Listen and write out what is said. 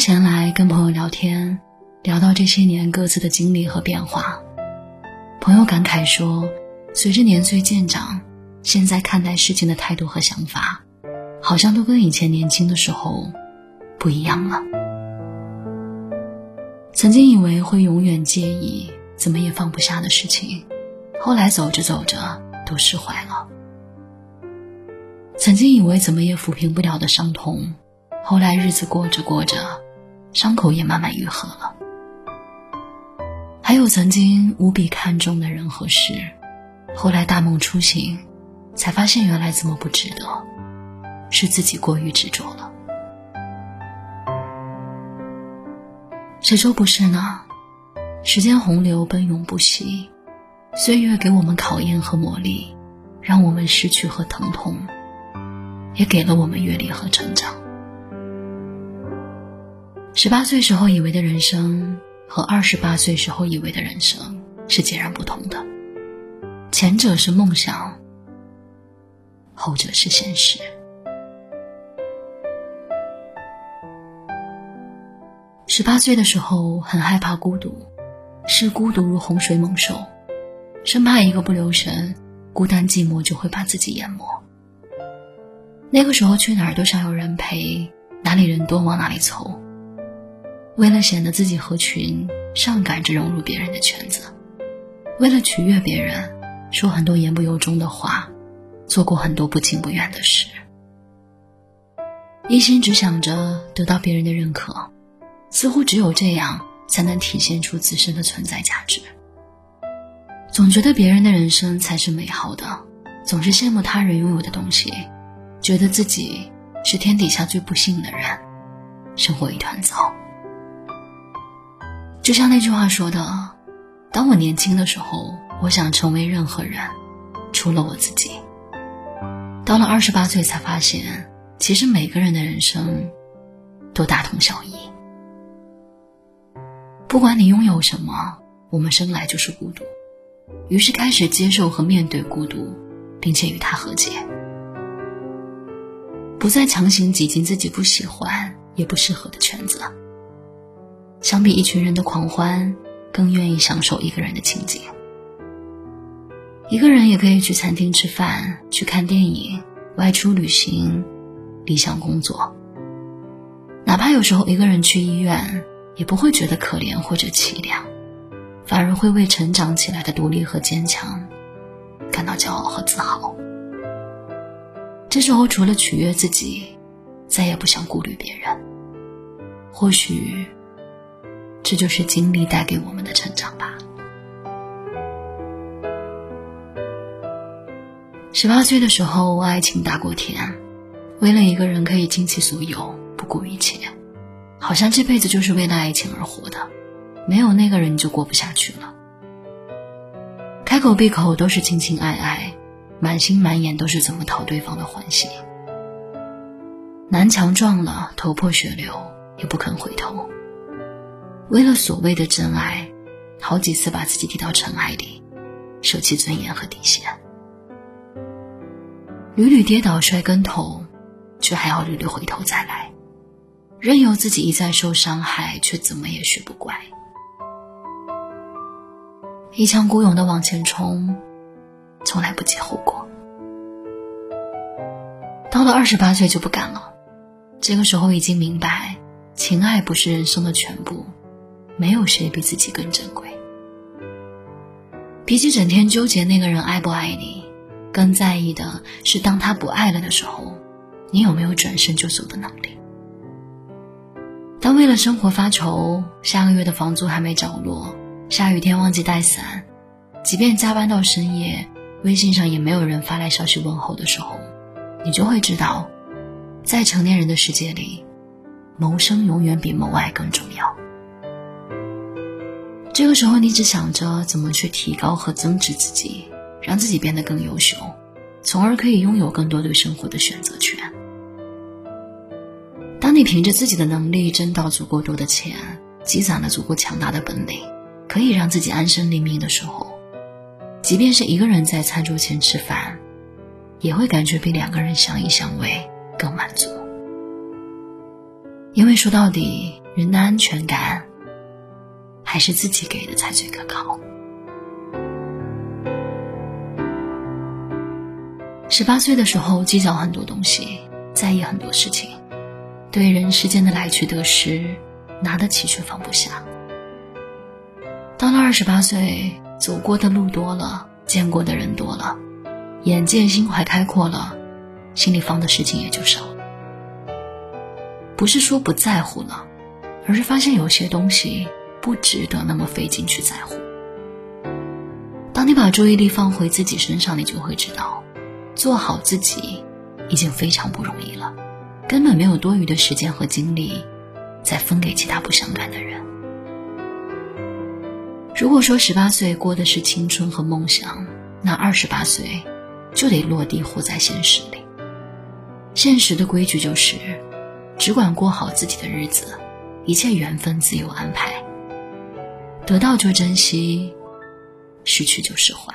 前来跟朋友聊天，聊到这些年各自的经历和变化，朋友感慨说，随着年岁渐长，现在看待事情的态度和想法，好像都跟以前年轻的时候不一样了。曾经以为会永远介意，怎么也放不下的事情，后来走着走着都释怀了。曾经以为怎么也抚平不了的伤痛，后来日子过着过着，伤口也慢慢愈合了。还有曾经无比看重的人和事，后来大梦初醒，才发现原来这么不值得，是自己过于执着了。谁说不是呢？时间洪流奔涌不息，岁月给我们考验和磨砺，让我们失去和疼痛，也给了我们阅历和成长。十八岁时候以为的人生，和二十八岁时候以为的人生是截然不同的。前者是梦想，后者是现实。十八岁的时候很害怕孤独，视孤独如洪水猛兽，生怕一个不留神，孤单寂寞就会把自己淹没。那个时候去哪儿都想有人陪，哪里人多往哪里凑。为了显得自己合群，上赶着融入别人的圈子，为了取悦别人，说很多言不由衷的话，做过很多不情不愿的事，一心只想着得到别人的认可。似乎只有这样，才能体现出自身的存在价值。总觉得别人的人生才是美好的，总是羡慕他人拥有的东西，觉得自己是天底下最不幸的人，生活一团糟。就像那句话说的：“当我年轻的时候，我想成为任何人，除了我自己。”到了二十八岁，才发现，其实每个人的人生都大同小异。不管你拥有什么，我们生来就是孤独。于是开始接受和面对孤独，并且与它和解，不再强行挤进自己不喜欢也不适合的圈子。相比一群人的狂欢，更愿意享受一个人的清静。一个人也可以去餐厅吃饭，去看电影，外出旅行，理想工作。哪怕有时候一个人去医院。也不会觉得可怜或者凄凉，反而会为成长起来的独立和坚强感到骄傲和自豪。这时候，除了取悦自己，再也不想顾虑别人。或许，这就是经历带给我们的成长吧。十八岁的时候，爱情大过天，为了一个人可以倾其所有，不顾一切。好像这辈子就是为了爱情而活的，没有那个人就过不下去了。开口闭口都是情情爱爱，满心满眼都是怎么讨对方的欢心。南墙撞了，头破血流也不肯回头。为了所谓的真爱，好几次把自己低到尘埃里，舍弃尊严和底线。屡屡跌倒摔跟头，却还要屡屡回头再来。任由自己一再受伤害，却怎么也学不乖，一腔孤勇的往前冲，从来不计后果。到了二十八岁就不敢了，这个时候已经明白，情爱不是人生的全部，没有谁比自己更珍贵。比起整天纠结那个人爱不爱你，更在意的是当他不爱了的时候，你有没有转身就走的能力。当为了生活发愁，下个月的房租还没着落，下雨天忘记带伞，即便加班到深夜，微信上也没有人发来消息问候的时候，你就会知道，在成年人的世界里，谋生永远比谋爱更重要。这个时候，你只想着怎么去提高和增值自己，让自己变得更优秀，从而可以拥有更多对生活的选择权。当你凭着自己的能力挣到足够多的钱，积攒了足够强大的本领，可以让自己安身立命的时候，即便是一个人在餐桌前吃饭，也会感觉比两个人相依相偎更满足。因为说到底，人的安全感还是自己给的才最可靠。十八岁的时候，计较很多东西，在意很多事情，对人世间的来去得失，拿得起却放不下。到了二十八岁，走过的路多了，见过的人多了，眼界心怀开阔了，心里放的事情也就少了。不是说不在乎了，而是发现有些东西不值得那么费劲去在乎。当你把注意力放回自己身上，你就会知道。做好自己，已经非常不容易了，根本没有多余的时间和精力，再分给其他不相干的人。如果说十八岁过的是青春和梦想，那二十八岁就得落地活在现实里。现实的规矩就是，只管过好自己的日子，一切缘分自有安排。得到就珍惜，失去就释怀。